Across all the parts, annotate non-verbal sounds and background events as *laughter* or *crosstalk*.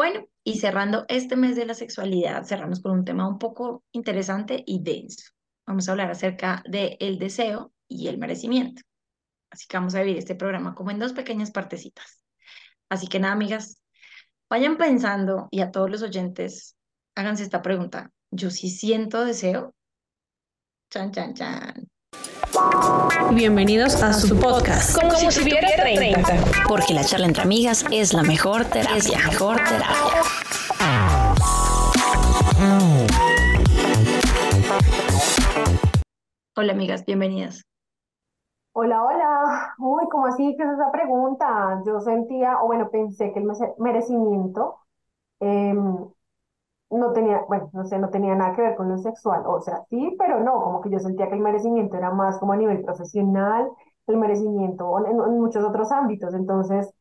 Bueno, y cerrando este mes de la sexualidad, cerramos con un tema un poco interesante y denso. Vamos a hablar acerca del el deseo y el merecimiento. Así que vamos a vivir este programa como en dos pequeñas partecitas. Así que nada, amigas, vayan pensando y a todos los oyentes, háganse esta pregunta. ¿Yo sí siento deseo? Chan, chan, chan. Bienvenidos a su podcast. Como, si tuviera 30. Porque la charla entre amigas es la mejor terapia. Es la mejor terapia. Hola, amigas, bienvenidas. Hola, hola. Uy, ¿cómo así? ¿Qué es esa pregunta? Yo sentía, o bueno, pensé que el mere- merecimiento em, no tenía, bueno, no sé, no tenía nada que ver con lo sexual. O sea, sí, pero no, como que yo sentía que el merecimiento era más como a nivel profesional, el merecimiento en, en muchos otros ámbitos. Entonces,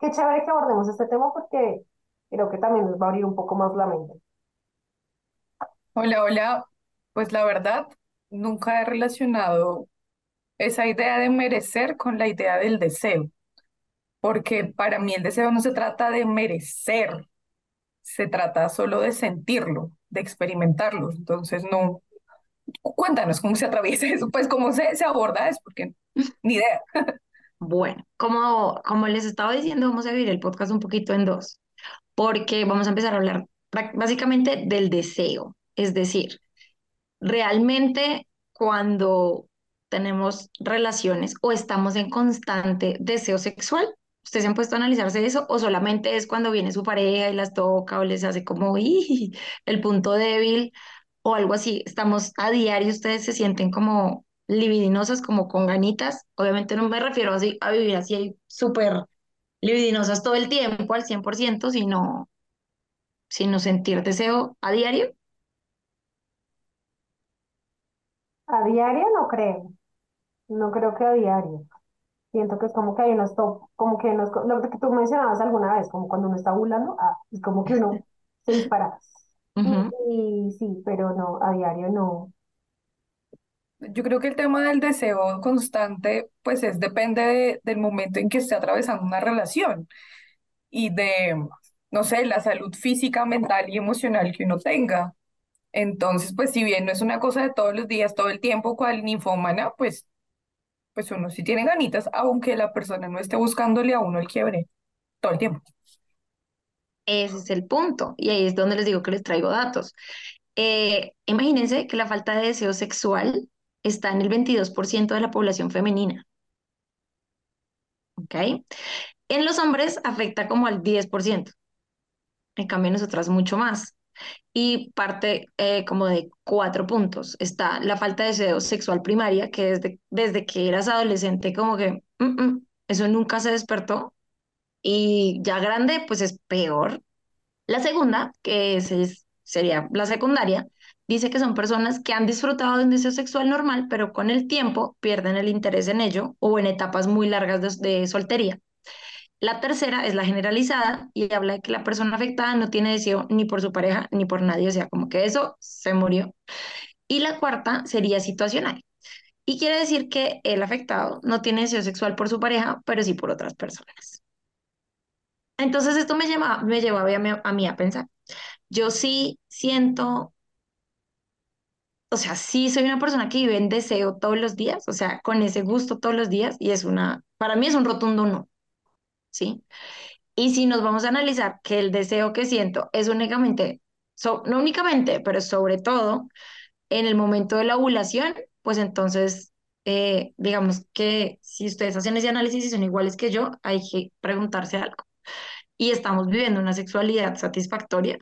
qué chévere que abordemos este tema porque creo que también nos va a abrir un poco más la mente. Hola, hola. Pues la verdad, nunca he relacionado esa idea de merecer con la idea del deseo, porque para mí el deseo no se trata de merecer, se trata solo de sentirlo, de experimentarlo. Entonces, no, cuéntanos cómo se atraviesa *laughs* eso, pues cómo se, se aborda eso, porque ni idea. Bueno, como, como les estaba diciendo, vamos a dividir el podcast un poquito en dos, porque vamos a empezar a hablar básicamente del deseo. Es decir, realmente cuando tenemos relaciones o estamos en constante deseo sexual, ¿ustedes se han puesto a analizarse eso o solamente es cuando viene su pareja y las toca o les hace como el punto débil o algo así? Estamos a diario, ustedes se sienten como libidinosas, como con ganitas. Obviamente no me refiero así a vivir así súper libidinosas todo el tiempo al 100%, sino, sino sentir deseo a diario. A diario no creo, no creo que a diario. Siento que es como que hay unos top, como que unos, lo que tú mencionabas alguna vez, como cuando uno está ovulando, ah, es como que uno *laughs* se dispara. Ujú. Y, y sí, pero no, a diario no. Yo creo que el tema del deseo constante, pues es depende de- del momento en que esté atravesando una relación y de, no sé, la salud física, mental y emocional que uno tenga. Entonces, pues si bien no es una cosa de todos los días, todo el tiempo, cual ninfómana, pues, pues uno sí tiene ganitas, aunque la persona no esté buscándole a uno el quiebre todo el tiempo. Ese es el punto. Y ahí es donde les digo que les traigo datos. Eh, imagínense que la falta de deseo sexual está en el 22% de la población femenina. ¿Ok? En los hombres afecta como al 10%. En cambio, en nosotras mucho más. Y parte eh, como de cuatro puntos. Está la falta de deseo sexual primaria, que desde, desde que eras adolescente como que "Mm, mm, eso nunca se despertó. Y ya grande, pues es peor. La segunda, que es, es- sería la secundaria, dice que son personas que han disfrutado de un deseo sexual normal, pero con el tiempo pierden el interés en ello o en etapas muy largas de, de soltería. La tercera es la generalizada y habla de que la persona afectada no tiene deseo ni por su pareja ni por nadie, o sea, como que eso se murió. Y la cuarta sería situacional. Y quiere decir que el afectado no tiene deseo sexual por su pareja, pero sí por otras personas. Entonces esto me lleva, me lleva a mí, a mí a pensar. Yo sí siento, o sea, sí soy una persona que vive en deseo todos los días, o sea, con ese gusto todos los días y es una, para mí es un rotundo no, ¿sí? Y si nos vamos a analizar que el deseo que siento es únicamente, so- no únicamente, pero sobre todo en el momento de la ovulación, pues entonces, eh, digamos que si ustedes hacen ese análisis y son iguales que yo, hay que preguntarse algo. Y estamos viviendo una sexualidad satisfactoria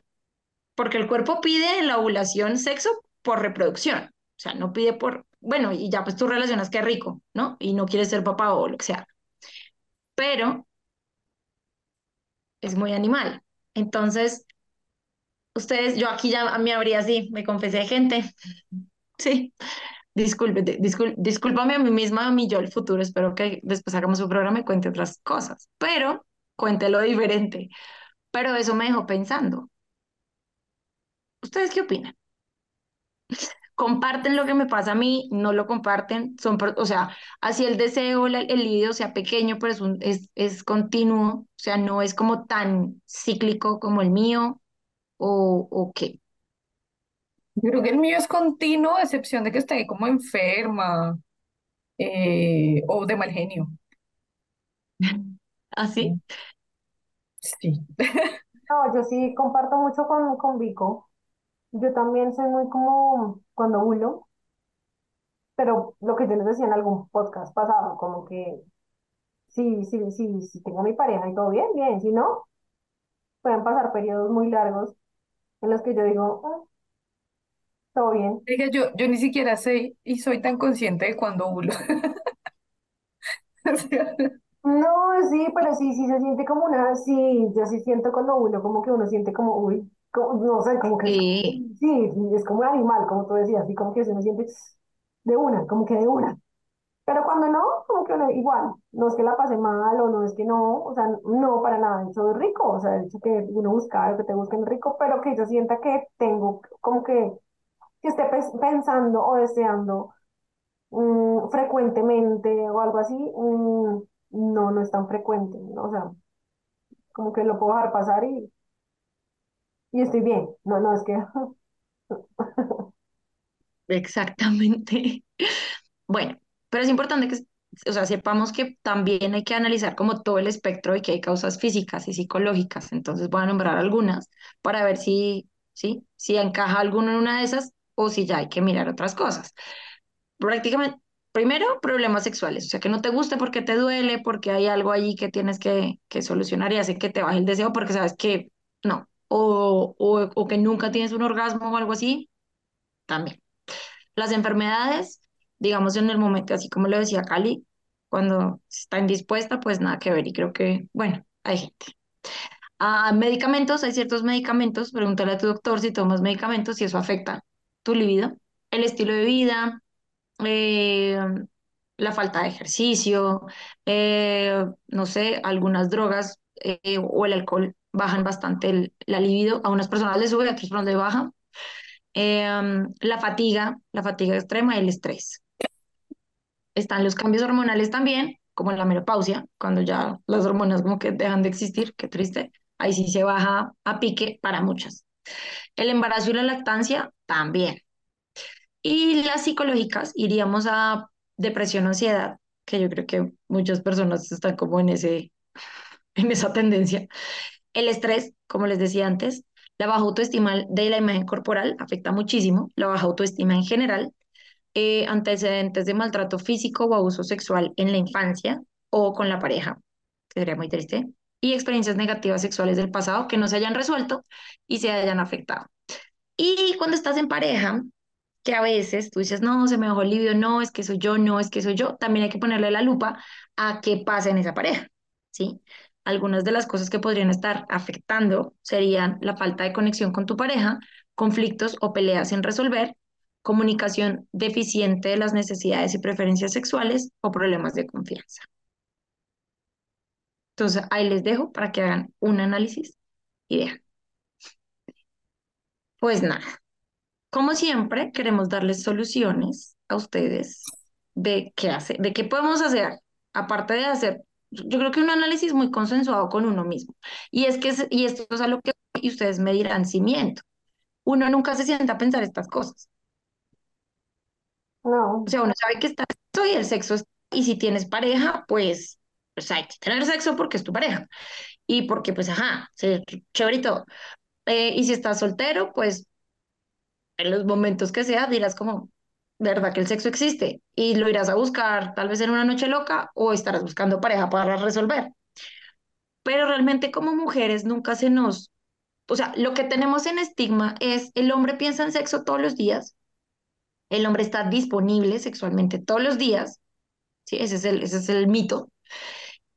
porque el cuerpo pide en la ovulación sexo por reproducción, o sea, no pide por, bueno, y ya pues tú relacionas que rico, ¿no? Y no quieres ser papá o lo que sea, pero es muy animal. Entonces, ustedes, yo aquí ya me habría así, me confesé de gente, *laughs* sí, discúlpete, discul- discúlpame a mí misma, a mí yo el futuro, espero que después hagamos un programa y cuente otras cosas, pero cuéntelo diferente. Pero eso me dejó pensando. ¿Ustedes qué opinan? Comparten lo que me pasa a mí, no lo comparten, son, o sea, así el deseo, el libido sea pequeño, pero es, un, es, es continuo, o sea, no es como tan cíclico como el mío, o, o qué. Yo creo que el mío es continuo, a excepción de que esté como enferma eh, o de mal genio. Así, *laughs* Sí. *laughs* No, yo sí comparto mucho con, con Vico. Yo también soy muy como cuando hulo, pero lo que yo les decía en algún podcast pasado, como que sí, sí, sí, sí tengo mi pareja y todo bien, bien, si no, pueden pasar periodos muy largos en los que yo digo, "Ah, todo bien. Oiga, yo, yo ni siquiera sé y soy tan consciente de cuando hulo. *laughs* O sea, No, sí, pero sí, sí se siente como una, sí, yo sí siento cuando uno, como que uno siente como, uy, como- no sé, como que sí, sí, es como un animal, como tú decías, así como que uno siente de una, como que de una. Pero cuando no, como que igual, no es que la pase mal o no es que no, o sea, no para nada, eso es rico, o sea, el hecho que uno busca o que te busquen rico, pero que yo sienta que tengo, como que, que esté pensando o deseando mm, frecuentemente o algo así, mm, no, no es tan frecuente, ¿no? O sea, como que lo puedo dejar pasar y, y estoy bien, no, no, es que, exactamente. Bueno, pero es importante que, o sea, sepamos que también hay que analizar como todo el espectro y que hay causas físicas y psicológicas. Entonces voy a nombrar algunas para ver si, sí, si encaja alguno en una de esas o si ya hay que mirar otras cosas. Prácticamente, primero, problemas sexuales, o sea, que no te guste porque te duele, porque hay algo allí que tienes que, que solucionar y hace que te baje el deseo porque sabes que no, o, o, que nunca tienes un orgasmo o algo así, también. Las enfermedades, digamos en el momento, así como lo decía Cali, cuando está indispuesta, pues nada que ver. Y creo que, bueno, hay gente. Ah, medicamentos, hay ciertos medicamentos, pregúntale a tu doctor si tomas medicamentos, si eso afecta tu libido. El estilo de vida, eh, la falta de ejercicio, eh, no sé, algunas drogas eh, o el alcohol bajan bastante el- la libido. A unas personas les sube, a otras personas les baja. Em, la fatiga, la fatiga extrema y el estrés. Están los cambios hormonales también, como la menopausia, cuando ya las hormonas como que dejan de existir, qué triste. Ahí sí se baja a pique para muchas. El embarazo y la lactancia también. Y las psicológicas, iríamos a depresión, ansiedad, que yo creo que muchas personas están como en ese, en esa tendencia. El estrés, como les decía antes, la baja autoestima de la imagen corporal afecta muchísimo, la baja autoestima en general, eh, antecedentes de maltrato físico o abuso sexual en la infancia o con la pareja, que sería muy triste, y experiencias negativas sexuales del pasado que no se hayan resuelto y se hayan afectado. Y cuando estás en pareja, que a veces tú dices, no, se me bajó el libido, no, es que soy yo, no, es que soy yo, también hay que ponerle la lupa a qué pasa en esa pareja, ¿sí? Algunas de las cosas que podrían estar afectando serían la falta de conexión con tu pareja, conflictos o peleas sin resolver, comunicación deficiente de las necesidades y preferencias sexuales o problemas de confianza. Entonces, ahí les dejo para que hagan un análisis y vean. Pues nada. Como siempre, queremos darles soluciones a ustedes de qué hacer, de qué podemos hacer, aparte de hacer, yo creo que un análisis muy consensuado con uno mismo. Y es que, y esto es a lo que y ustedes me dirán si miento. Uno nunca se sienta a pensar estas cosas. O no, sea, uno sabe que está sexo y el sexo es, y si tienes pareja, pues, pues hay que tener sexo porque es tu pareja. Y porque, pues, ajá, chévere y todo. Eh, y si estás soltero, pues en los momentos que sea, dirás como, ¿verdad que el sexo existe? Y lo irás a buscar tal vez en una noche loca o estarás buscando pareja para resolver. Pero realmente como mujeres nunca se nos, o sea, lo que tenemos en estigma es el hombre piensa en sexo todos los días, el hombre está disponible sexualmente todos los días, ¿sí? Ese es el, ese es el mito.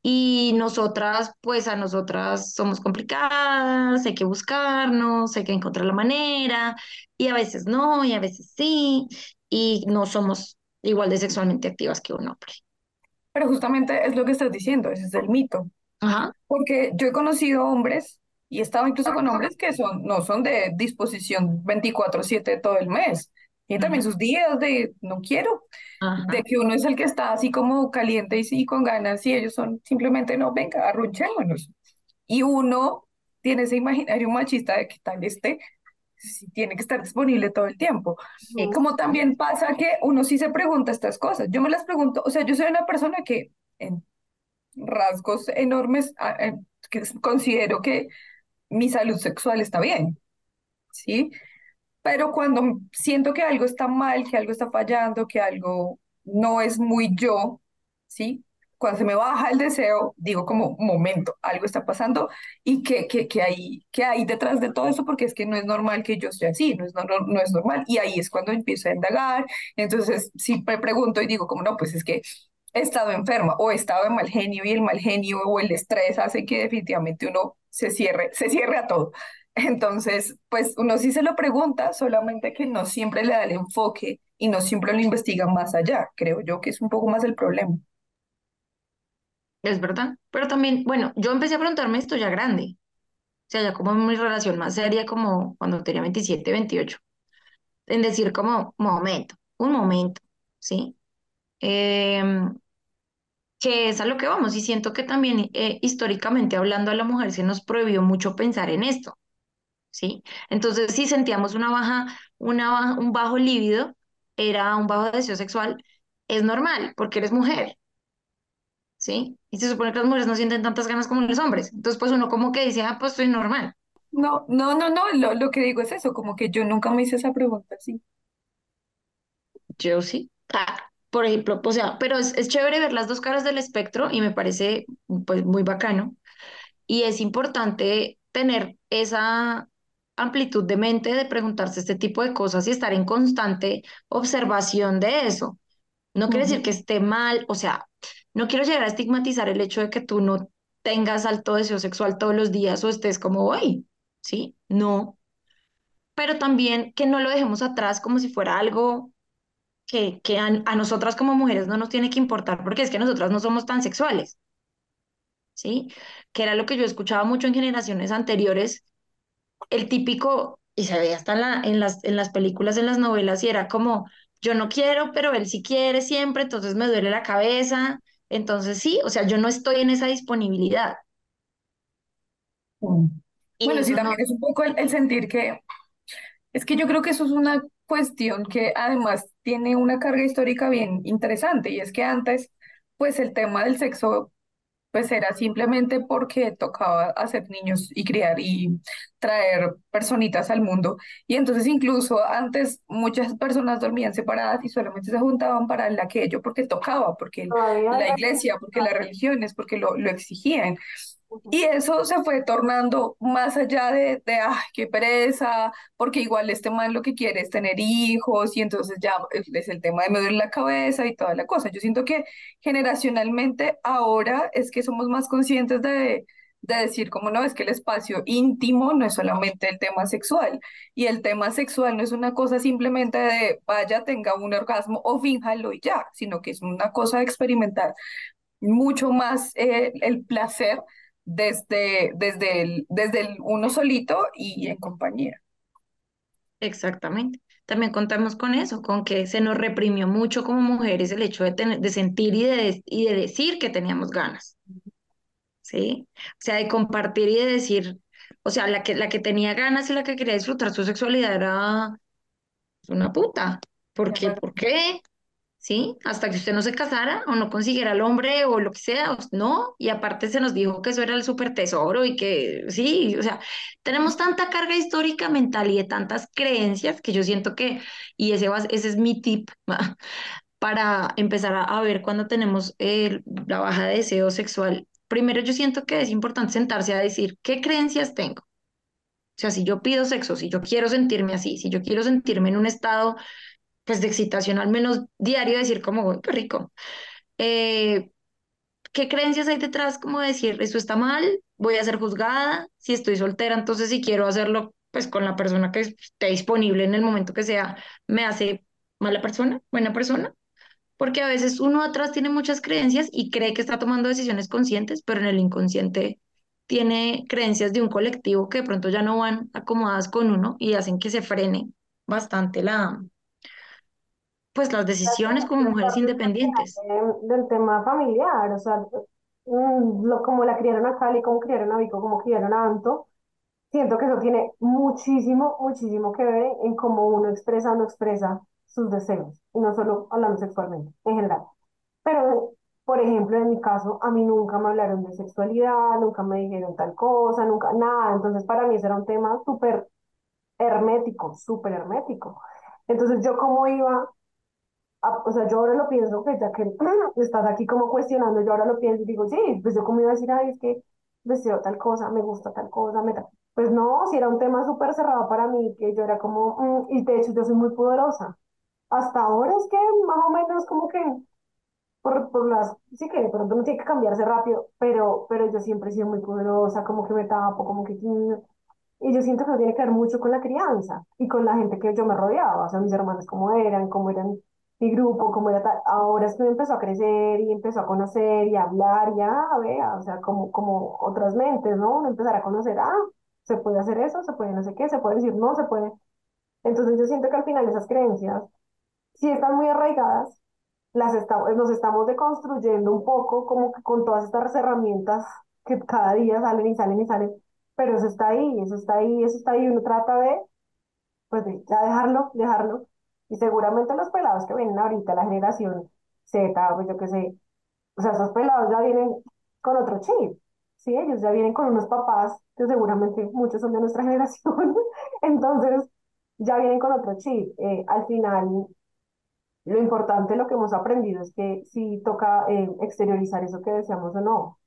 Y nosotras, pues a nosotras somos complicadas, hay que buscarnos, hay que encontrar la manera, y a veces no, y a veces sí, y no somos igual de sexualmente activas que un hombre. pero justamente es lo que estás diciendo, ese es el mito. Ajá, Porque yo he conocido hombres y he estado incluso con hombres que son, no son de disposición 24/7 todo el mes. Tiene también sus días de no quiero, Ajá. de que uno es el que está así como caliente y sí con ganas y ellos son simplemente no, venga, arrunchémonos. Y uno tiene ese imaginario machista de que tal este sí tiene que estar disponible todo el tiempo. Ujú. Como también pasa que uno sí se pregunta estas cosas. Yo me las pregunto, o sea, yo soy una persona que en rasgos enormes eh, que considero que mi salud sexual está bien, ¿sí? Pero cuando siento que algo está mal, que algo está fallando, que algo no es muy yo, ¿sí? Cuando se me baja el deseo, digo como, momento, algo está pasando y que, que, que, hay, que hay detrás de todo eso, porque es que no es normal que yo esté así, no es, no, no, es normal. Y ahí es cuando empiezo a indagar. Entonces, si me pregunto y digo como, no, pues es que he estado enferma o he estado en mal genio y el mal genio o el estrés hace que definitivamente uno se cierre, se cierre a todo. Entonces, pues uno sí se lo pregunta, solamente que no siempre le da el enfoque y no siempre lo investiga más allá. Creo yo que es un poco más el problema. Es verdad. Pero también, bueno, yo empecé a preguntarme esto ya grande. O sea, ya como en mi relación más seria, como cuando tenía 27, 28. En decir como, momento, un momento, ¿sí? Em, que es a lo que vamos. Y siento que también eh, históricamente hablando a la mujer se nos prohibió mucho pensar en esto, ¿sí? Entonces, si sentíamos una baja, una un bajo líbido, era un bajo deseo sexual, es normal, porque eres mujer, ¿sí? Y se supone que las mujeres no sienten tantas ganas como los hombres. Entonces, pues uno como que dice, ah, pues soy normal. No, no, no, no, lo, lo que digo es eso, como que yo nunca me hice esa pregunta, sí. Yo sí. Ah, por ejemplo, o sea, pero es, es chévere ver las dos caras del espectro y me parece pues muy bacano. Y es importante tener esa amplitud de mente de preguntarse este tipo de cosas y estar en constante observación de eso. No quiere decir que esté mal, o sea, no quiero llegar a estigmatizar el hecho de que tú no tengas alto deseo sexual todos los días o estés como hoy, ¿sí? No, pero también que no lo dejemos atrás como si fuera algo que, que a, nosotras como mujeres no nos tiene que importar porque es que nosotras no somos tan sexuales, ¿sí? Que era lo que yo escuchaba mucho en generaciones anteriores, el típico, y se veía hasta en, en las, en las películas, en las novelas, y era como, yo no quiero, pero él sí quiere siempre, entonces me duele la cabeza, entonces sí, o sea, yo no estoy en esa disponibilidad, Mm. y Bueno, sí, no, también es un poco el, el sentir que Es que yo creo que eso es una cuestión que además tiene una carga histórica bien interesante y es que antes, pues el tema del sexo, pues era simplemente porque tocaba hacer niños y criar y traer personitas al mundo. Y entonces incluso antes muchas personas dormían separadas y solamente se juntaban para el aquello porque tocaba, porque la iglesia, porque las religiones, porque lo, lo exigían. Y eso se fue tornando más allá de, de ay, qué pereza, porque igual este man lo que quiere es tener hijos y entonces ya es el tema de me duele la cabeza y toda la cosa. Yo siento que generacionalmente ahora es que somos más conscientes de, de decir como no, es que el espacio íntimo no es solamente el tema sexual y el tema sexual no es una cosa simplemente de vaya, tenga un orgasmo o fínjalo y ya, sino que es una cosa de experimentar mucho más eh, el placer desde, desde el, desde el uno solito y en compañía. exactamente. También contamos con eso, con que se nos reprimió mucho como mujeres el hecho de, tener, de sentir y de, y de decir que teníamos ganas. ¿sí? O sea, de compartir y de decir, o sea, la que, la que tenía ganas y la que quería disfrutar su sexualidad era una puta. ¿Por qué? ¿Por qué? ¿Sí? Hasta que usted no se casara o no consiguiera al hombre o lo que sea, no. Y aparte se nos dijo que eso era el súper tesoro y que sí, o sea, tenemos tanta carga histórica mental y de tantas creencias que yo siento que, y ese, va- ese es mi tip *laughs* para empezar a, a ver cuando tenemos eh, la baja de deseo sexual. Primero yo siento que es importante sentarse a decir qué creencias tengo. O sea, si yo pido sexo, si yo quiero sentirme así, si yo quiero sentirme en un estado pues de excitación al menos diario, decir como, "Uy, qué rico. Eh, ¿qué creencias hay detrás? Como decir, esto está mal, voy a ser juzgada, si estoy soltera, entonces si quiero hacerlo pues con la persona que esté disponible en el momento que sea, me hace mala persona, buena persona porque a veces uno atrás tiene muchas creencias y cree que está tomando decisiones conscientes, pero en el inconsciente tiene creencias de un colectivo que de pronto ya no van acomodadas con uno y hacen que se frene bastante la, pues las decisiones como mujeres independientes. del tema familiar, o sea, mm, lo, como la criaron a Cali, como criaron a Vico, como criaron a Anto, siento que eso tiene muchísimo, muchísimo que ver en cómo uno expresa o no expresa sus deseos, y no solo hablando sexualmente, en general. Pero, por ejemplo, en mi caso, a mí nunca me hablaron de sexualidad, nunca me dijeron tal cosa, nunca, nada, entonces para mí ese era un tema súper hermético, súper hermético. Entonces, ¿yo cómo iba o sea, yo ahora lo pienso, que ya que *clears throat* estás aquí como cuestionando, yo ahora lo pienso y digo, sí, pues yo como iba a decir, ay, es que deseo tal cosa, me gusta tal cosa, me tal. Pues no, si era un tema súper cerrado para mí, que yo era como, mm, y de hecho yo soy muy poderosa. Hasta ahora es que más o menos como que por, por las, sí que de pronto no tiene que cambiarse rápido, pero, pero yo siempre he sido muy poderosa, como que me tapo, como que... y yo siento que tiene que ver mucho con la crianza y con la gente que yo me rodeaba, o sea, mis hermanos cómo eran, cómo eran mi grupo, cómo era tal. Ahora es que empezó a crecer y empezó a conocer y a hablar, ya, vea, o sea, como, como otras mentes, ¿no? Uno empezar a conocer, ah, se puede hacer eso, se puede no sé qué, se puede decir no, se puede. Entonces yo siento que al final esas creencias, si están muy arraigadas, las estamos, nos estamos deconstruyendo un poco, como que con todas estas herramientas que cada día salen y salen y salen, pero eso está ahí, eso está ahí, eso está ahí, uno trata de, pues de ya dejarlo, dejarlo, y seguramente los pelados que vienen ahorita, la generación Z, pues yo qué sé, o sea, esos pelados ya vienen con otro chip, ¿sí? Ellos ya vienen con unos papás que seguramente muchos son de nuestra *laughs* generación, entonces ya vienen con otro chip. Eh, al final, lo importante, lo que hemos aprendido es que sí toca eh, exteriorizar eso que deseamos o no,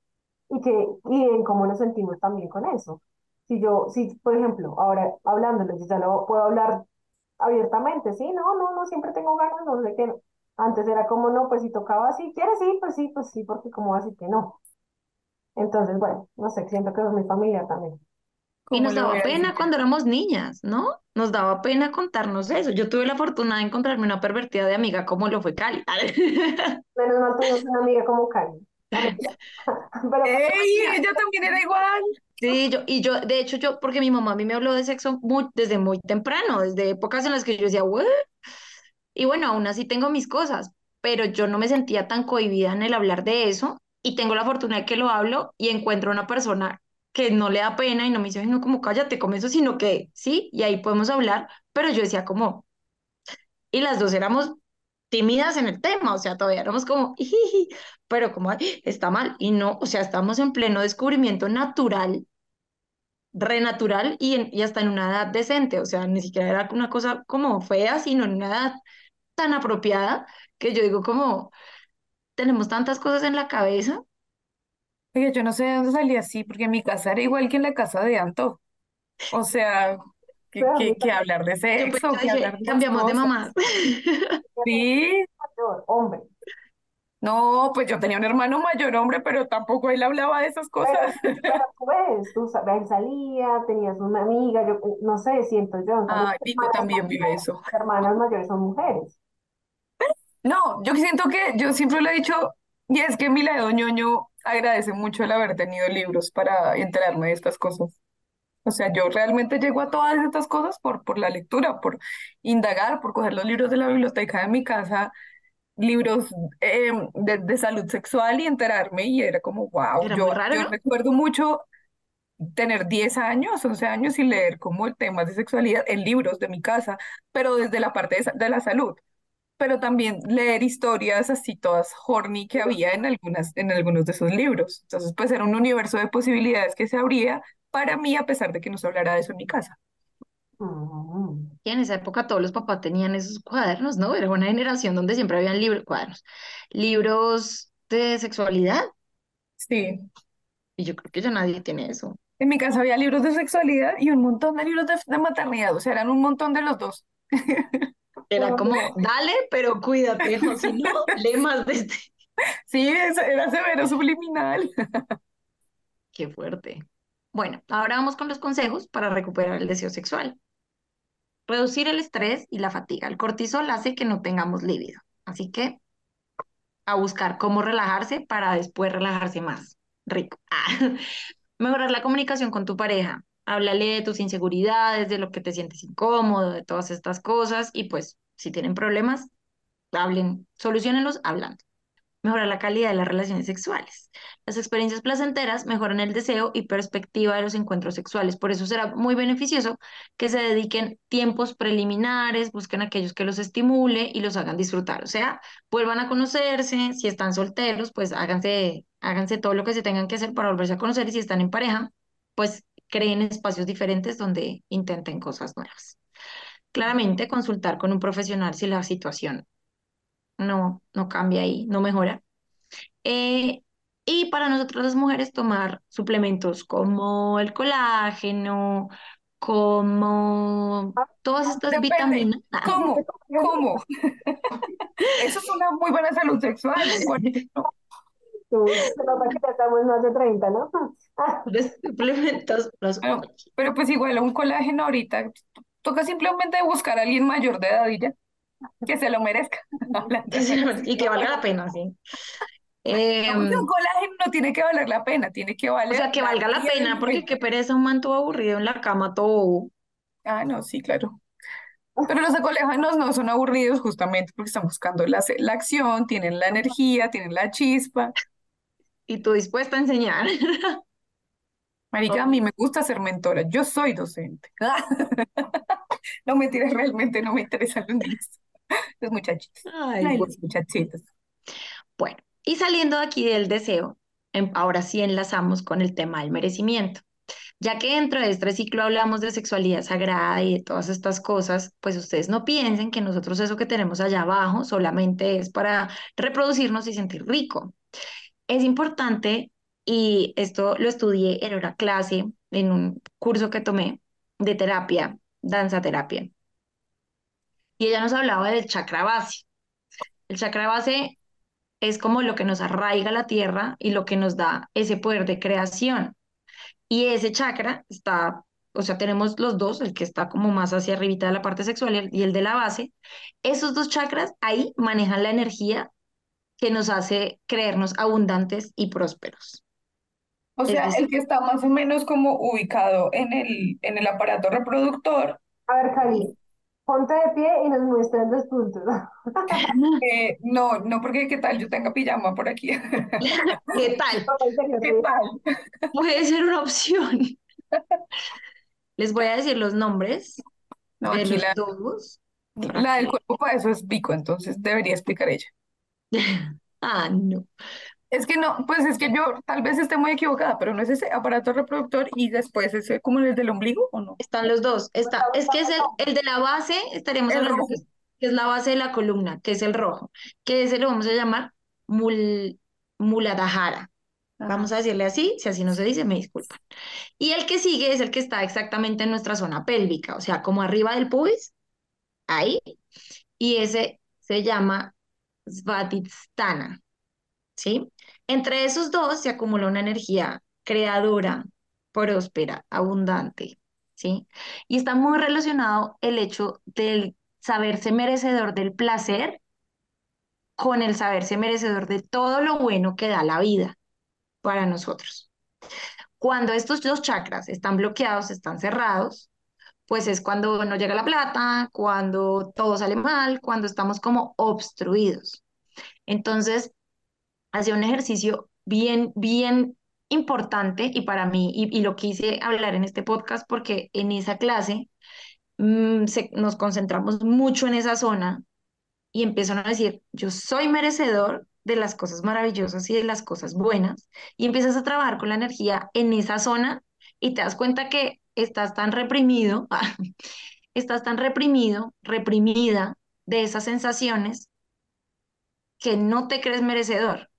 y que y en cómo nos sentimos también con eso. Si yo, si por ejemplo, ahora hablándolo, ya lo puedo hablar abiertamente, sí, no, no, no, siempre tengo ganas, no sé qué. Antes era como, no, pues si tocaba así, ¿quieres? Sí, pues sí, pues sí, porque como así que no. Entonces, bueno, no sé, siento que es mi familia también. Y ¿Cómo nos daba pena decir? cuando éramos niñas, ¿no? Nos daba pena contarnos eso. Yo tuve la fortuna de encontrarme una pervertida de amiga como lo fue Cali. *laughs* Menos mal tuvimos una amiga como mentira. *laughs* Pero, ¡Ey! *laughs* Ella también era igual. Sí, yo, y yo, de hecho, yo, porque mi mamá a mí me habló de sexo muy, desde muy temprano, desde épocas en las que yo decía, ¿what? Y bueno, aún así tengo mis cosas, pero yo no me sentía tan cohibida en el hablar de eso y tengo la fortuna de que lo hablo y encuentro una persona que no le da pena y no me dice, "Ay, no, como cállate con eso, sino que sí, y ahí podemos hablar, pero yo decía como, y las dos éramos tímidas en el tema, o sea, todavía éramos como, *laughs* pero como, "Ay, está mal, y no, o sea, estamos en pleno descubrimiento natural renatural y, en- y hasta en una edad decente, o sea, ni siquiera era una cosa como fea, sino en una edad tan apropiada que yo digo como tenemos tantas cosas en la cabeza, Oye, yo no sé de dónde salí así, porque mi casa era igual que en la casa de Anto. O sea, *laughs* que, hablar de pues, sexo, yo que dije, hablar de esas cambiamos de mamás. *laughs* Sí, hombre. No, pues yo tenía un hermano mayor, hombre, pero tampoco él hablaba de esas Pero, cosas. pero tú *laughs* ves, tú sa- él salía, tenías una amiga, yo no sé, siento yo, mis Pico hermanas, también vive eso. hermanas mayores son mujeres. No, yo siento que, yo siempre lo he dicho, y es que mi lado ñoño agradece mucho el haber tenido libros para enterarme de estas cosas. O sea, yo realmente llego a todas estas cosas por, por la lectura, por indagar, por coger los libros de la biblioteca de mi casa, libros eh, de, de salud sexual y enterarme, y era como, wow, Era yo, raro, yo ¿no? recuerdo mucho tener 10 años, 11 años y leer como temas de sexualidad en libros de mi casa, pero desde la parte de la salud. pero también leer historias así todas horny que había en algunas, en algunos de esos libros. Entonces, pues era un universo de posibilidades que se abría para mí, a pesar de que no se hablara de eso en mi casa. Y en esa época todos los papás tenían esos cuadernos, ¿no? Era una generación donde siempre habían libros, cuadernos, libros de sexualidad, Sí, y yo creo que ya nadie tiene eso. en mi casa había libros de sexualidad y un montón de libros de, de maternidad, o sea, eran un montón de los dos. *laughs* Era como, dale, pero cuídate, o si no, lee más de este. Sí, era severo subliminal. Qué fuerte. Bueno, ahora vamos con los consejos para recuperar el deseo sexual. Reducir el estrés y la fatiga. El cortisol hace que no tengamos libido. Así que a buscar cómo relajarse para después relajarse más. Rico. *laughs* Ah. Mejorar la comunicación con tu pareja. Háblale de tus inseguridades, de lo que te sientes incómodo, de todas estas cosas. Y pues, si tienen problemas, hablen, solucionenlos hablando. Mejorar la calidad de las relaciones sexuales. Las experiencias placenteras mejoran el deseo y perspectiva de los encuentros sexuales. Por eso será muy beneficioso que se dediquen tiempos preliminares, busquen aquellos que los estimule y los hagan disfrutar. O sea, vuelvan a conocerse. Si están solteros, pues háganse, háganse todo lo que se tengan que hacer para volverse a conocer. Y si están en pareja, pues creen espacios diferentes donde intenten cosas nuevas. Claramente, consultar con un profesional si la situación no, no cambia ahí, no mejora. Eh, y para nosotros las mujeres tomar suplementos como el colágeno, como todas estas Depende. vitaminas. ¿Cómo? ¿Cómo? *laughs* Eso es una muy buena salud sexual. Tú, estamos más de 30, ¿no? *laughs* los suplementos, los Pero, pero pues igual un colágeno ahorita, toca simplemente buscar a alguien mayor de edad y ya, que se lo merezca. *laughs* Y que valga la pena, sí. Eh, No, un colágeno no tiene que valer la pena, tiene que o valer sea, que valga la pena, porque qué pereza un man todo aburrido en la cama, todo. Ah, no, sí, claro. Pero los colágenos no son aburridos justamente porque están buscando la, la acción, tienen la energía, tienen la chispa. y tú dispuesta a enseñar. Marica, a mí me gusta ser mentora, yo soy docente. *laughs* No mentiras, realmente no me interesan los niños, *laughs* los muchachitos. Ay, los muchachitos. Bueno, y saliendo de aquí del deseo, em- ahora sí enlazamos con el tema del merecimiento. Ya que dentro de este ciclo hablamos de sexualidad sagrada y de todas estas cosas, pues ustedes no piensen que nosotros eso que tenemos allá abajo solamente es para reproducirnos y sentir rico. Es importante, y esto lo estudié en una clase, en un curso que tomé de terapia, danza terapia, y ella nos hablaba del chakra base. El chakra base es como lo que nos arraiga la tierra y lo que nos da ese poder de creación. Y ese chakra está, o sea, tenemos los dos, el que está como más hacia arribita de la parte sexual y el, de la base. Esos dos chakras ahí manejan la energía que nos hace creernos abundantes y prósperos. O sea, el que está más o menos como ubicado en el, en el aparato reproductor, A ver, Cali, ponte de pie y nos muestras los puntos. *laughs* eh, no, no porque qué tal yo tenga pijama por aquí. *laughs* ¿Qué *laughs* tal? Puede ser una opción. Les voy a decir los nombres No, de los la, dos. la del cuerpo para eso es pico, entonces debería explicar ella. Ah, no. Es que no, pues es que yo tal vez esté muy equivocada, pero no es ese aparato reproductor y después ese como el del ombligo o no. Están los dos. Está, es que es el, el de la base, estaríamos El hablando rojo. que es, la base de la columna, que es el rojo, que ese lo vamos a llamar mul. Vamos a decirle así, si así no se dice, me disculpan. Y el que sigue es el que está exactamente en nuestra zona pélvica, o sea, como arriba del pubis, ahí, y ese se llama Svadhisthana, ¿sí? Entre esos dos se acumula una energía creadora, próspera, abundante, ¿sí? Y está muy relacionado el hecho del saberse merecedor del placer con el saberse merecedor de todo lo bueno que da la vida para nosotros. Cuando estos dos chakras están bloqueados, están cerrados, pues es cuando no llega la plata, cuando todo sale mal, cuando estamos como obstruidos. Entonces, hacía un ejercicio bien, bien importante y para mí, y, lo quise hablar en este podcast porque en esa clase mm, nos concentramos mucho en esa zona y empiezan a decir, yo soy merecedor de las cosas maravillosas y de las cosas buenas, y empiezas a trabajar con la energía en esa zona y te das cuenta que estás tan reprimido, *laughs* estás tan reprimido, reprimida de esas sensaciones que no te crees merecedor.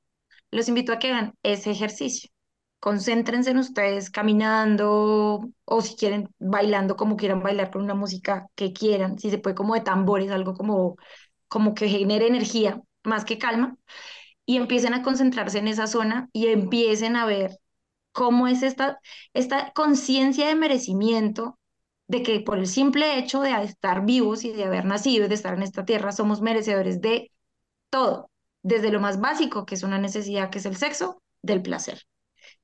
Los invito a que hagan ese ejercicio. Concéntrense en ustedes caminando o si quieren bailando como quieran bailar con una música que quieran, si se puede como de tambores, algo como, como que genere energía más que calma. Y empiecen a concentrarse en esa zona y empiecen a ver cómo es esta, esta conciencia de merecimiento de que por el simple hecho de estar vivos y de haber nacido y de estar en esta tierra somos merecedores de todo, desde lo más básico, que es una necesidad, que es el sexo, del placer.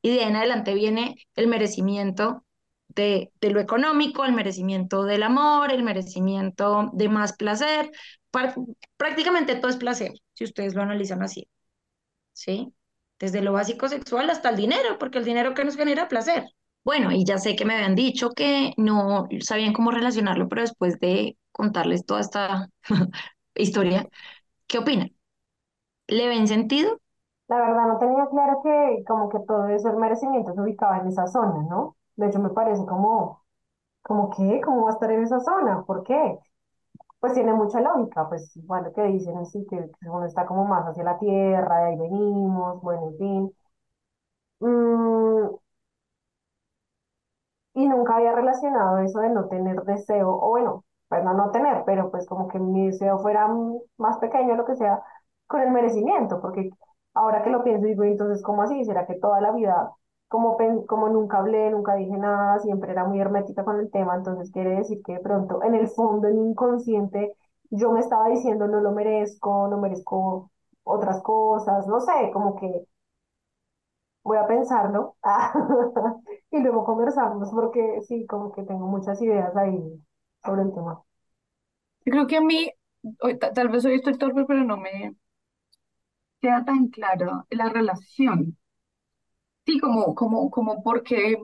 Y de ahí en adelante viene el merecimiento de, lo económico, el merecimiento del amor, el merecimiento de más placer, prácticamente todo es placer, si ustedes lo analizan así, ¿sí? Desde lo básico sexual hasta el dinero, porque el dinero que nos genera placer. Bueno, y ya sé que me habían dicho que no sabían cómo relacionarlo, pero después de contarles toda esta *laughs* historia, ¿qué opinan? ¿Le ven sentido? La verdad no tenía claro que como que todo eso, merecimiento se ubicaba en esa zona, ¿no? De hecho me parece como, como que, ¿cómo va a estar en esa zona? ¿Por qué? Pues tiene mucha lógica, pues bueno, que dicen así, que, que uno está como más hacia la tierra, de ahí venimos, bueno, en fin. Mm, y nunca había relacionado eso de no tener deseo, o bueno, pues no no tener, pero pues como que mi deseo fuera más pequeño, lo que sea, con el merecimiento, porque ahora que lo pienso digo, entonces, ¿cómo así? ¿Será que toda la vida, como, como nunca hablé, nunca dije nada, siempre era muy hermética con el tema, entonces quiere decir que de pronto en el fondo, en inconsciente, yo me estaba diciendo, no lo merezco, no merezco otras cosas, no sé, como que Voy a pensarlo *laughs* y luego conversamos porque sí, como que tengo muchas ideas ahí sobre el tema. Yo creo que a mí, tal vez hoy estoy torpe, pero no me queda tan claro la relación. Sí, como, como, como por qué,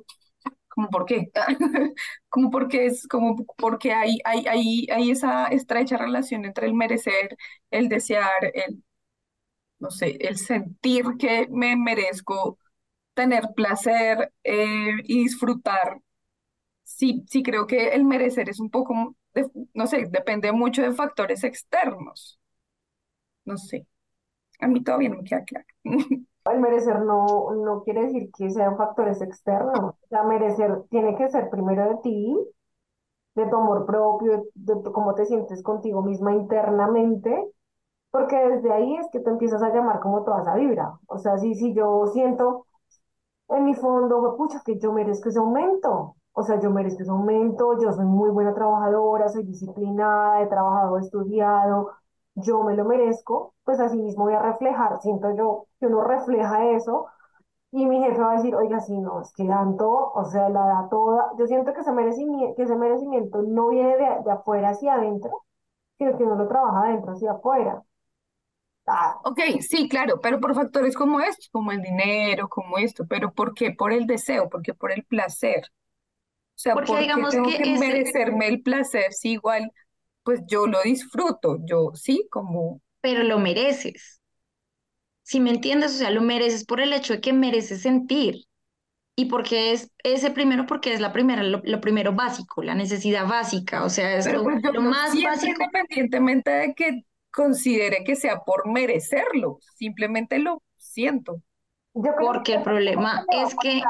como por qué, *laughs* como porque es, como porque hay, hay, hay, hay esa estrecha relación entre el merecer, el desear, el, no sé, el sentir que me merezco tener placer eh, y disfrutar. Sí, sí creo que el merecer es un poco, no sé, depende mucho de factores externos. No sé, a mí todavía no queda claro. *laughs* El merecer no, no quiere decir que sean factores externos. O merecer tiene que ser primero de ti, de tu amor propio, de cómo te sientes contigo misma internamente, porque desde ahí es que tú empiezas a llamar como toda esa vibra. O sea, si, si yo siento En mi fondo, pucha, que yo merezco ese aumento. O sea, yo merezco ese aumento, yo soy muy buena trabajadora, soy disciplinada, he trabajado, he estudiado, yo me lo merezco, pues así mismo voy a reflejar, siento yo que uno refleja eso y mi jefe va a decir, oiga, si no, es que tanto, o sea, la da toda. Yo siento que ese merecimiento, que ese merecimiento no viene de, de afuera hacia adentro, sino que uno lo trabaja adentro hacia afuera. Ah, Ok, sí, claro, pero por factores como estos, como el dinero, como esto, pero ¿por qué? Por el deseo, ¿por qué? Por el placer. O sea, Porque ¿por qué digamos tengo que que ese, merecerme el placer si igual, pues yo lo disfruto, yo sí, como, pero lo mereces. Si me entiendes, o sea, lo mereces por el hecho de que mereces sentir. Y porque es ese primero, porque es la primera, lo, lo primero básico, la necesidad básica, o sea, es pero lo, pues yo lo más básico, independientemente de que considere que sea por merecerlo, simplemente lo siento. porque el problema es que,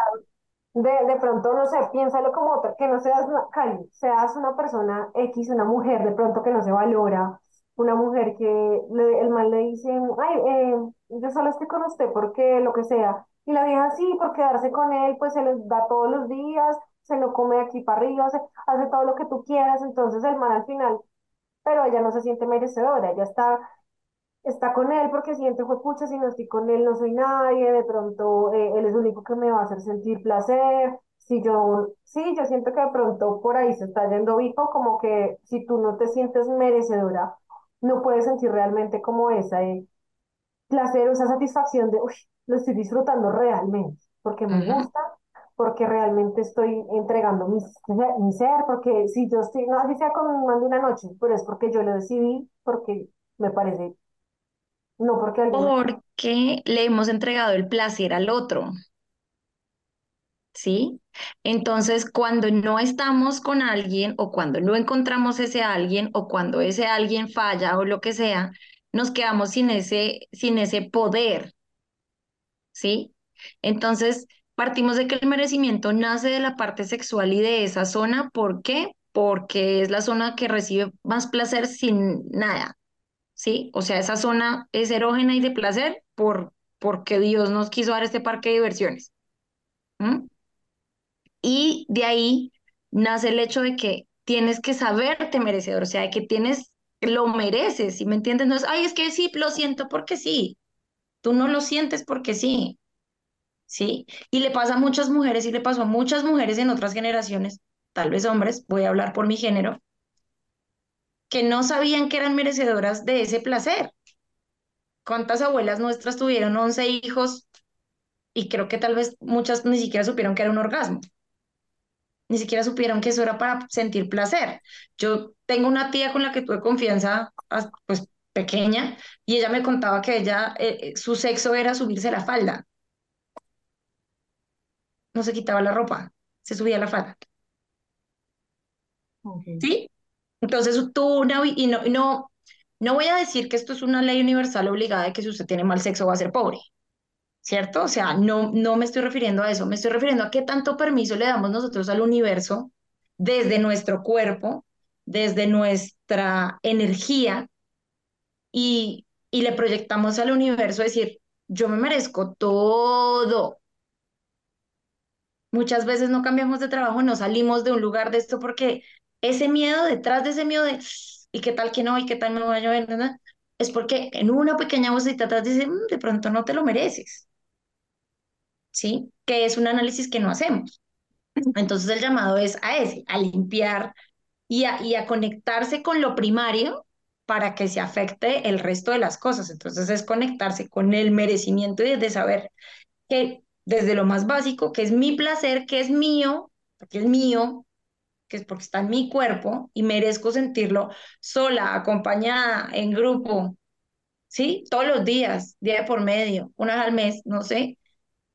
De, de pronto, no sé, piénsalo como otra, que no seas una, Cali, seas una persona X, una mujer de pronto que no se valora, una mujer que le- el mal le dice, ay, eh, yo solo estoy con usted porque lo que sea, y la vieja sí, por quedarse con él, pues se les da todos los días, se lo come aquí para arriba, hace, hace todo lo que tú quieras, entonces el mal al final, pero ella no se siente merecedora, ella está está con él porque siente, fue pucha, si no estoy con él no soy nadie, de pronto eh, él es el único que me va a hacer sentir placer, si yo, sí, yo siento que de pronto por ahí se está yendo hijo, como que si tú no te sientes merecedora, no puedes sentir realmente como esa eh, placer esa satisfacción de, uy, lo estoy disfrutando realmente, porque me gusta, porque realmente estoy entregando mi, mi ser, porque si yo estoy, no así sea con de una noche, pero es porque yo lo decidí, porque me parece no porque porque le hemos entregado el placer al otro, ¿sí? Entonces, cuando no estamos con alguien o cuando no encontramos ese alguien o cuando ese alguien falla o lo que sea, nos quedamos sin ese, sin ese poder, ¿sí? Entonces, partimos de que el merecimiento nace de la parte sexual y de esa zona. ¿Por qué? Porque es la zona que recibe más placer sin nada, ¿sí? O sea, esa zona es erógena y de placer por, porque Dios nos quiso dar este parque de diversiones. Y de ahí nace el hecho de que tienes que saberte merecedor, o sea, de que tienes, lo mereces, ¿sí me entiendes? No es, ay, es que sí, lo siento porque sí. Tú no lo sientes porque sí. ¿sí? Y le pasa a muchas mujeres y le pasó a muchas mujeres en otras generaciones, tal vez hombres, voy a hablar por mi género, que no sabían que eran merecedoras de ese placer. ¿Cuántas abuelas nuestras tuvieron 11 hijos y creo que tal vez muchas ni siquiera supieron que era un orgasmo? Ni siquiera supieron que eso era para sentir placer. Yo tengo una tía con la que tuve confianza, pues pequeña, y ella me contaba que ella, eh, eh, su sexo era subirse la falda. No se quitaba la ropa, se subía la falda. ¿Sí? Entonces tú y no, no, no voy a decir que esto es una ley universal obligada de que si usted tiene mal sexo va a ser pobre, ¿cierto? O sea, no, no me estoy refiriendo a eso, me estoy refiriendo a qué tanto permiso le damos nosotros al universo desde nuestro cuerpo, desde nuestra energía y, y le proyectamos al universo decir, yo me merezco todo. Muchas veces no cambiamos de trabajo, no salimos de un lugar de esto porque ese miedo, detrás de ese miedo de, ¿y qué tal que no? ¿Y qué tal me voy a llover? Es porque en una pequeña vocita atrás dice, mm, de pronto no te lo mereces. ¿Sí? Que es un análisis que no hacemos. Entonces el llamado es a ese, a limpiar y a, y a conectarse con lo primario para que se afecte el resto de las cosas. Entonces es conectarse con el merecimiento y de saber que desde lo más básico, que es mi placer, que es mío, que es mío, que es porque está en mi cuerpo y merezco sentirlo sola, acompañada, en grupo, ¿sí? Todos los días, día por medio, una vez al mes, no sé,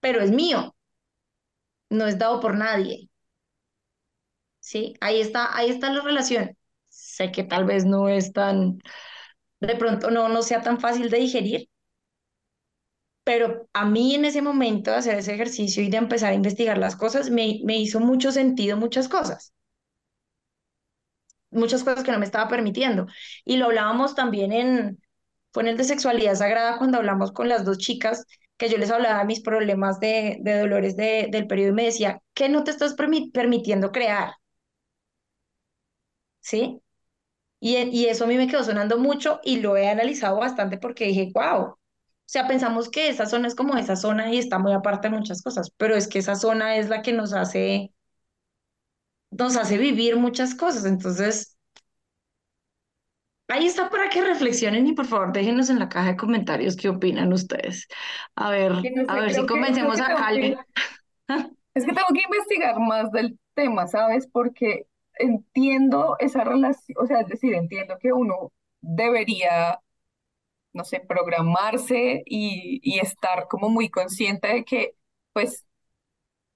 pero es mío, no es dado por nadie. ¿Sí? Ahí está, ahí está la relación. Sé que tal vez no es tan, de pronto no, no sea tan fácil de digerir, pero a mí en ese momento de hacer ese ejercicio y de empezar a investigar las cosas, me, me hizo mucho sentido muchas cosas muchas cosas que no me estaba permitiendo. Y lo hablábamos también en, fue en el de sexualidad sagrada cuando hablamos con las dos chicas, que yo les hablaba de mis problemas de, de dolores de, del periodo y me decía, ¿qué no te estás permitiendo crear? ¿Sí? Y, y eso a mí me quedó sonando mucho y lo he analizado bastante porque dije, wow, o sea, pensamos que esa zona es como esa zona y está muy aparte de muchas cosas, pero es que esa zona es la que nos hace nos hace vivir muchas cosas. Entonces, ahí está para que reflexionen y por favor déjenos en la caja de comentarios qué opinan ustedes. A ver, a ver si convencemos a Cali. es que tengo que investigar más del tema, ¿sabes? Porque entiendo esa relación, o sea, es decir, entiendo que uno debería, no sé, programarse y, y estar como muy consciente de que, pues,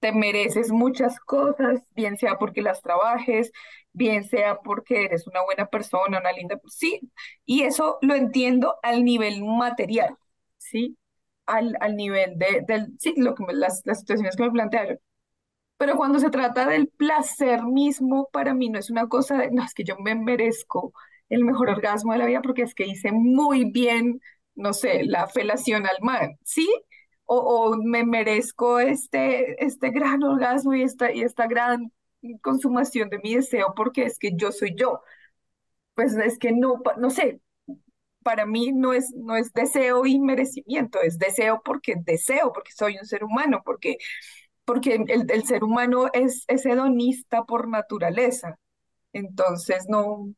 te mereces muchas cosas, bien sea porque las trabajes, bien sea porque eres una buena persona, una linda, sí, y eso lo entiendo al nivel material, ¿sí? Al, al nivel de, del, sí, lo que las, las situaciones que me plantearon. Pero cuando se trata del placer mismo, para mí no es una cosa de, no, es que yo me merezco el mejor orgasmo de la vida porque es que hice muy bien, no sé, la felación al mar, ¿sí? O, me merezco este, este gran orgasmo y esta, y esta gran consumación de mi deseo porque es que yo soy yo. Pues es que no, no sé, para mí no es, no es deseo y merecimiento, es deseo porque deseo, porque soy un ser humano, porque, porque el, el ser humano es, es hedonista por naturaleza. Entonces, no,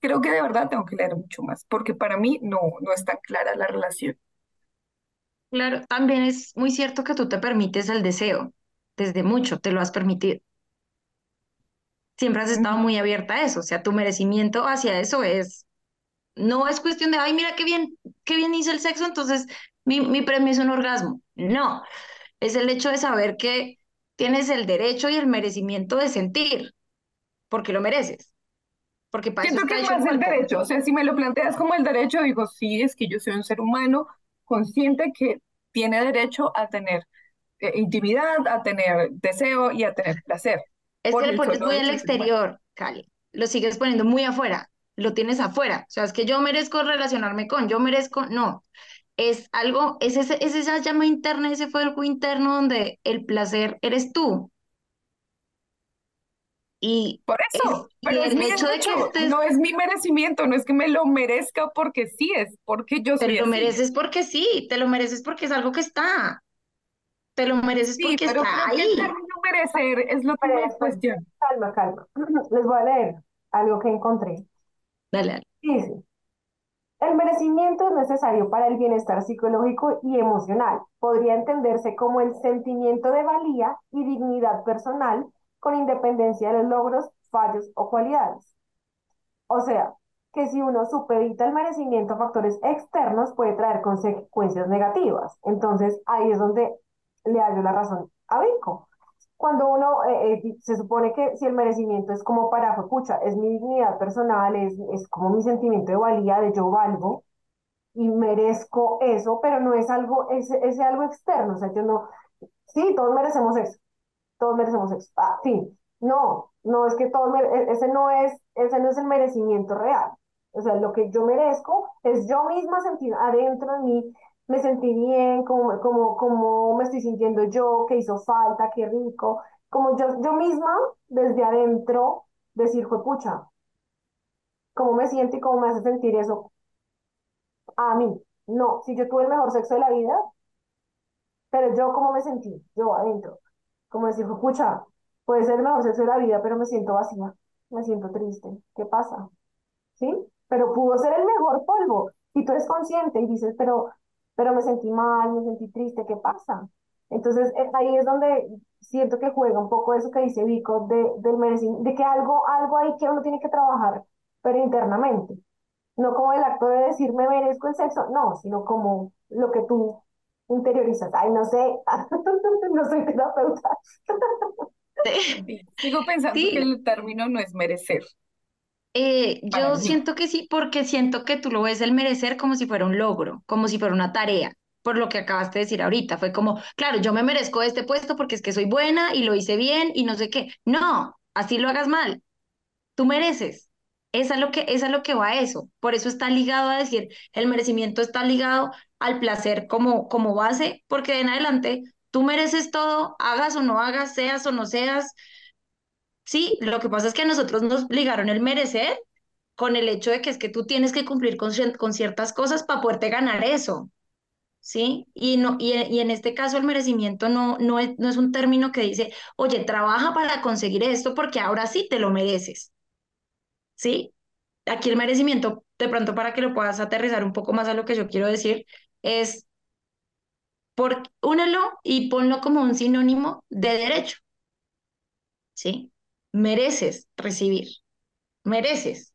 creo que de verdad tengo que leer mucho más, porque para mí no, no es tan clara la relación. Claro, también es muy cierto que tú te permites el deseo, desde mucho te lo has permitido. Siempre has estado muy abierta a eso, o sea, tu merecimiento hacia eso es, no es cuestión de, ay, mira qué bien, qué bien hice el sexo, entonces mi, mi premio es un orgasmo. No, es el hecho de saber que tienes el derecho y el merecimiento de sentir, porque lo mereces. Porque para Siento que más el derecho, o sea, si me lo planteas como el derecho, digo, sí, es que yo soy un ser humano, consciente que tiene derecho a tener eh, intimidad, a tener deseo y a tener placer. Es que lo pones muy al exterior, Cali. Lo sigues poniendo muy afuera. Lo tienes afuera. O sea, es que yo merezco relacionarme con, yo merezco, no. Es algo, es, ese, es esa llama interna, ese fuego interno donde el placer eres tú. Y por eso, pero es mi hecho de que no es mi merecimiento, no es que me lo merezca porque sí, es porque yo soy Te lo mereces porque sí, te lo mereces porque es algo que está. Te lo mereces porque está ahí. el término merecer es lo que me cuestiona. Calma, calma. *clears throat* Les voy a leer algo que encontré. Dale, dale. Dice, el merecimiento es necesario para el bienestar psicológico y emocional. Podría entenderse como el sentimiento de valía y dignidad personal con independencia de los logros, fallos o cualidades. O sea, que si uno supedita el merecimiento a factores externos puede traer consecuencias negativas. Entonces, ahí es donde le hallo la razón a Vico. Cuando uno eh, eh, se supone que si el merecimiento es como para, pucha, es mi dignidad personal, es, es como mi sentimiento de valía, de yo valgo y merezco eso, pero no es algo, es, es algo externo, o sea, yo no, sí, todos merecemos eso, todos merecemos eso, ah, sí, no, no es que todos, e, ese no es, ese no es el merecimiento real, o sea, lo que yo merezco es yo misma sentir adentro de mí me sentí bien, como, me estoy sintiendo yo, qué hizo falta, qué rico, como yo, yo misma desde adentro decir, pucha, cómo me siento y cómo me hace sentir eso a mí. No, si yo tuve el mejor sexo de la vida, pero yo cómo me sentí, yo adentro, como decir, pucha, puede ser el mejor sexo de la vida, pero me siento vacía, me siento triste, ¿qué pasa? ¿Sí? Pero pudo ser el mejor polvo, y tú eres consciente y dices, pero pero me sentí mal, me sentí triste, ¿qué pasa? Entonces eh, ahí es donde siento que juega un poco eso que dice Vico de, del merecimiento, de que algo, algo hay que uno tiene que trabajar, pero internamente. No como el acto de decir me merezco el sexo, no, sino como lo que tú interiorizas. Ay, no sé, *laughs* no soy terapeuta. Sigo pensando que el término no es merecer. Eh, yo siento que sí, porque siento que tú lo ves el merecer como si fuera un logro, como si fuera una tarea, por lo que acabaste de decir ahorita. Fue como, claro, yo me merezco este puesto porque es que soy buena y lo hice bien y no sé qué. No, así lo hagas mal. Tú mereces. Es lo que, es lo que va a eso. Por eso está ligado a decir, el merecimiento está ligado al placer como, como base, porque de en adelante tú mereces todo, hagas o no hagas, seas o no seas, Sí, lo que pasa es que a nosotros nos ligaron el merecer con el hecho de que es que tú tienes que cumplir con, ciertas cosas para poderte ganar eso. ¿Sí? Y, no, y, y, en este caso el merecimiento no, no, es, no es un término que dice, oye, trabaja para conseguir esto porque ahora sí te lo mereces. ¿Sí? Aquí el merecimiento, de pronto para que lo puedas aterrizar un poco más a lo que yo quiero decir, es por, únelo y ponlo como un sinónimo de derecho. ¿Sí? mereces recibir, mereces.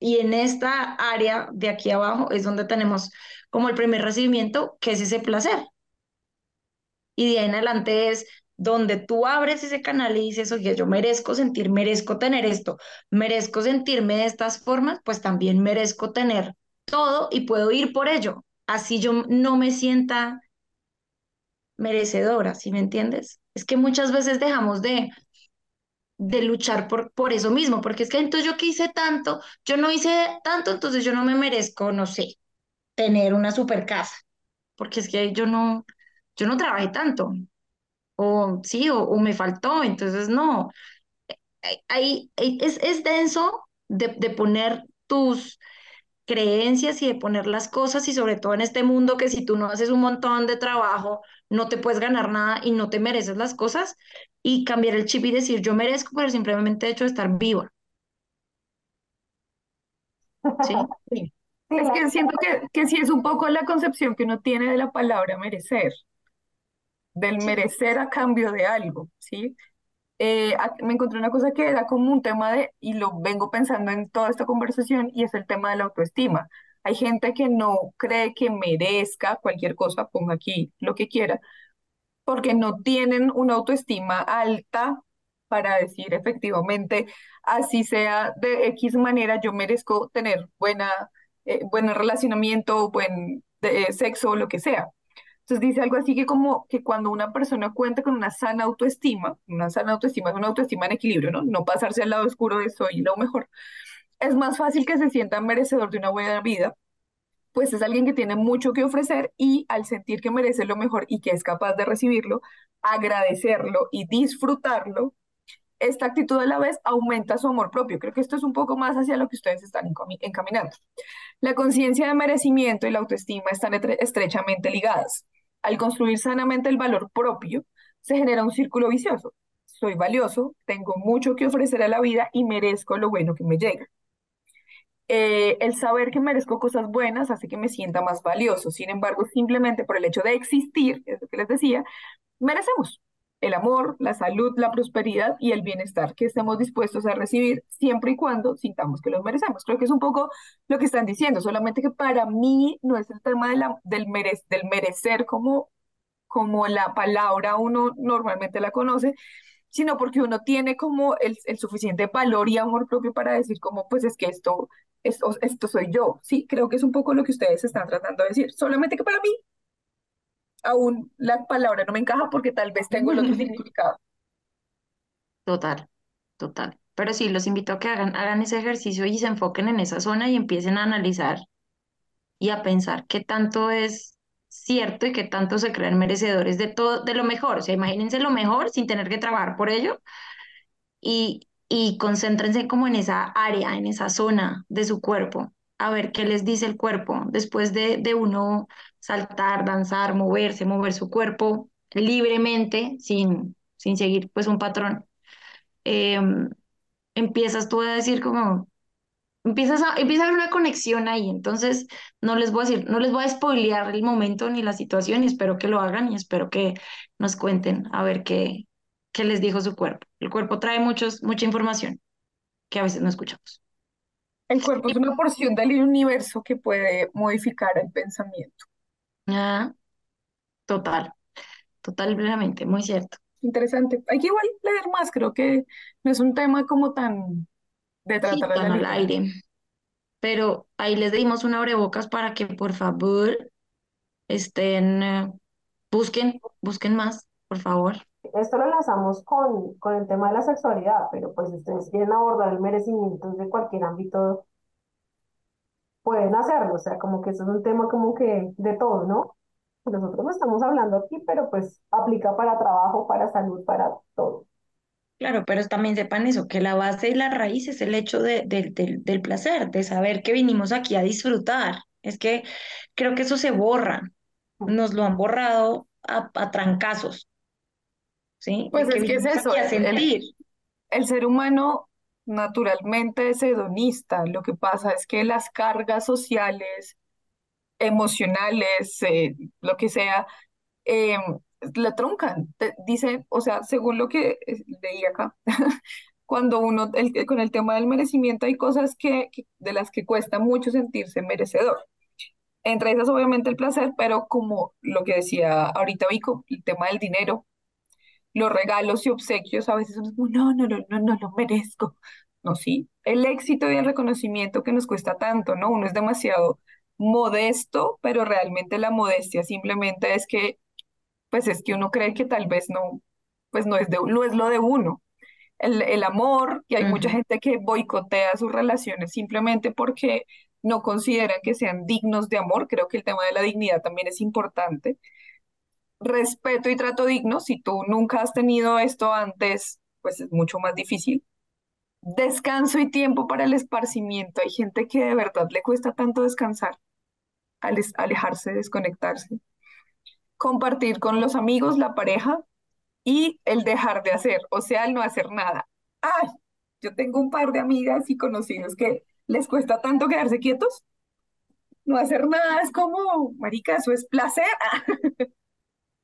Y en esta área de aquí abajo es donde tenemos como el primer recibimiento, que es ese placer. Y de ahí en adelante es donde tú abres ese canal y dices, oye, yo merezco sentir, merezco tener esto, merezco sentirme de estas formas, pues también merezco tener todo y puedo ir por ello. Así yo no me sienta merecedora, ¿sí me entiendes? Es que muchas veces dejamos de, de luchar por, por eso mismo, porque es que entonces yo que hice tanto, yo no hice tanto, entonces yo no me merezco, no sé, tener una super casa, porque es que yo no, yo no trabajé tanto, o sí, o, me faltó, entonces no. Ahí es, es denso de, de poner tus creencias y de poner las cosas y sobre todo en este mundo que si tú no haces un montón de trabajo, no te puedes ganar nada y no te mereces las cosas y cambiar el chip y decir yo merezco, pero simplemente hecho de estar viva. ¿Sí? *laughs* sí. Es que siento que, que sí es un poco la concepción que uno tiene de la palabra merecer, del merecer a cambio de algo, ¿sí? Eh, me encontré una cosa que era como un tema de, y lo vengo pensando en toda esta conversación, y es el tema de la autoestima. Hay gente que no cree que merezca cualquier cosa, ponga aquí lo que quiera, porque no tienen una autoestima alta para decir efectivamente, así sea de X manera, yo merezco tener buena, eh, buen relacionamiento, buen eh, sexo, lo que sea. Entonces dice algo así que como que cuando una persona cuenta con una sana autoestima, una sana autoestima es una autoestima en equilibrio, ¿no? No pasarse al lado oscuro de soy lo mejor. Es más fácil que se sienta merecedor de una buena vida, pues es alguien que tiene mucho que ofrecer y al sentir que merece lo mejor y que es capaz de recibirlo, agradecerlo y disfrutarlo, esta actitud a la vez aumenta su amor propio. Creo que esto es un poco más hacia lo que ustedes están encaminando. La conciencia de merecimiento y la autoestima están estrechamente ligadas. Al construir sanamente el valor propio, se genera un círculo vicioso. Soy valioso, tengo mucho que ofrecer a la vida y merezco lo bueno que me llega. eh, el saber que merezco cosas buenas hace que me sienta más valioso. Sin embargo, simplemente por el hecho de existir, es lo que les decía, merecemos el amor, la salud, la prosperidad y el bienestar que estemos dispuestos a recibir siempre y cuando sintamos que los merecemos. Creo que es un poco lo que están diciendo, solamente que para mí no es el tema de la, del, del merecer como, como la palabra uno normalmente la conoce, sino porque uno tiene como el, el suficiente valor y amor propio para decir como, pues es que esto, esto, esto soy yo. Sí, creo que es un poco lo que ustedes están tratando de decir, solamente que para mí aún la palabra no me encaja porque tal vez tengo el otro *laughs* significado. Total, total. Pero sí, los invito a que hagan, hagan ese ejercicio y se enfoquen en esa zona y empiecen a analizar y a pensar qué tanto es cierto y que tanto se crean merecedores de todo, de lo mejor. O sea, imagínense lo mejor sin tener que trabajar por ello y, y concéntrense como en esa área, en esa zona de su cuerpo, a ver qué les dice el cuerpo después de, de uno saltar, danzar, moverse, mover su cuerpo libremente, sin, sin seguir pues un patrón. Em, empiezas tú a decir como, empiezas a, empieza a haber una conexión ahí, entonces no les voy a decir, no les voy a spoilear el momento ni la situación y espero que lo hagan y espero que nos cuenten a ver qué, qué les dijo su cuerpo. El cuerpo trae muchos, mucha información que a veces no escuchamos. El cuerpo es una porción del universo que puede modificar el pensamiento. Ah, total, totalmente, muy cierto. Interesante. Hay que igual leer más, creo que no es un tema como tan de Sí, tratar tan al aire. Pero ahí les dimos un abrebocas para que por favor estén, eh, busquen, busquen más, por favor. Esto lo lanzamos con, con el tema de la sexualidad, pero pues si ustedes quieren abordar el merecimiento de cualquier ámbito, pueden hacerlo. O sea, como que eso es un tema como que de todo, ¿no? Nosotros no estamos hablando aquí, pero pues aplica para trabajo, para salud, para todo. Claro, pero también sepan eso, que la base y la raíz es el hecho de, de- del del placer, de saber que vinimos aquí a disfrutar. Es que creo que eso se borra, nos lo han borrado a, a trancazos, ¿sí? Pues es que es eso, aquí a el, el- sentir. el ser humano naturalmente es hedonista. Lo que pasa es que las cargas sociales, emocionales, eh, lo que sea, eh, la truncan. Dicen, o sea, según lo que leí acá, *laughs* cuando uno, el- con el tema del merecimiento, hay cosas que, que- de las que cuesta mucho sentirse merecedor. Entre esas, obviamente, el placer, pero como lo que decía ahorita Vico, el tema del dinero, los regalos y obsequios, a veces como, no, no, no, no, no lo merezco. No, sí, el éxito y el reconocimiento que nos cuesta tanto, ¿no? Uno es demasiado modesto, pero realmente la modestia simplemente es que pues es que uno cree que tal vez no, pues no es de, no es lo de uno. El, el amor, y hay mucha gente que boicotea sus relaciones simplemente porque no consideran que sean dignos de amor. Creo que el tema de la dignidad también es importante. Respeto y trato digno, si tú nunca has tenido esto antes, pues es mucho más difícil. Descanso y tiempo para el esparcimiento. Hay gente que de verdad le cuesta tanto descansar, alejarse, desconectarse. Compartir con los amigos, la pareja, y el dejar de hacer, o sea, el no hacer nada. Ay, yo tengo un par de amigas y conocidos que les cuesta tanto quedarse quietos, no hacer nada es como, marica, eso es placer. *laughs*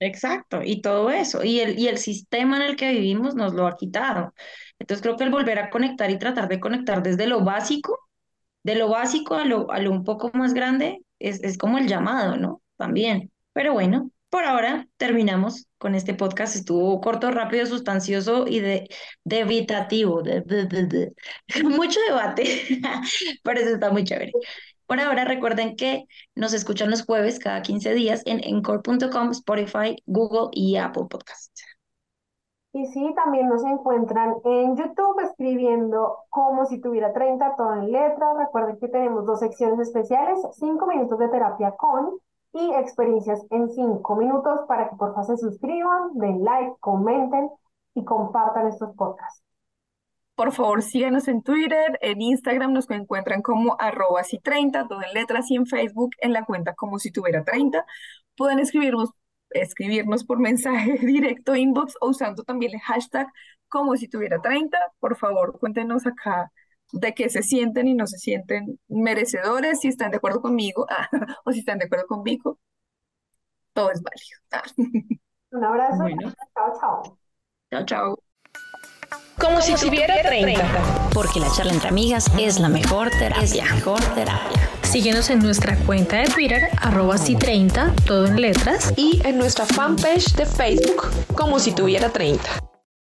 Exacto, y todo eso, y el, y el sistema en el que vivimos nos lo ha quitado. Entonces creo que el volver a conectar y tratar de conectar desde lo básico, de lo básico a lo, a lo un poco más grande, es, es como el llamado, ¿no? También. Pero bueno, por ahora terminamos con este podcast. Estuvo corto, rápido, sustancioso y de, debitativo, de, de- de- de. *laughs* Mucho debate, *laughs* pero eso está muy chévere. Por ahora recuerden que nos escuchan los jueves cada 15 días en encore.com, Spotify, Google y Apple Podcasts. Y sí, también nos encuentran en YouTube escribiendo como si tuviera 30 todo en letra. Recuerden que tenemos dos secciones especiales, 5 minutos de terapia con y experiencias en 5 minutos para que por favor se suscriban, den like, comenten y compartan estos podcasts. Por favor, síganos en Twitter, en Instagram nos encuentran como arroba si 30, todo en letras y en Facebook en la cuenta como si tuviera 30. Pueden escribirnos, escribirnos por mensaje *laughs* directo, inbox o usando también el hashtag como si tuviera 30. Por favor, cuéntenos acá de qué se sienten y no se sienten merecedores, si están de acuerdo conmigo *laughs* ah, o si están de acuerdo conmigo. Todo es válido. Ah. *laughs* Un abrazo. Bueno. Chao, chao. Chao, chao. Como si tuviera 30. Porque la charla entre amigas es la mejor terapia. Mejor terapia. Síguenos en nuestra cuenta de Twitter, arroba si30, todo en letras. Y en nuestra fanpage de Facebook, como si tuviera 30.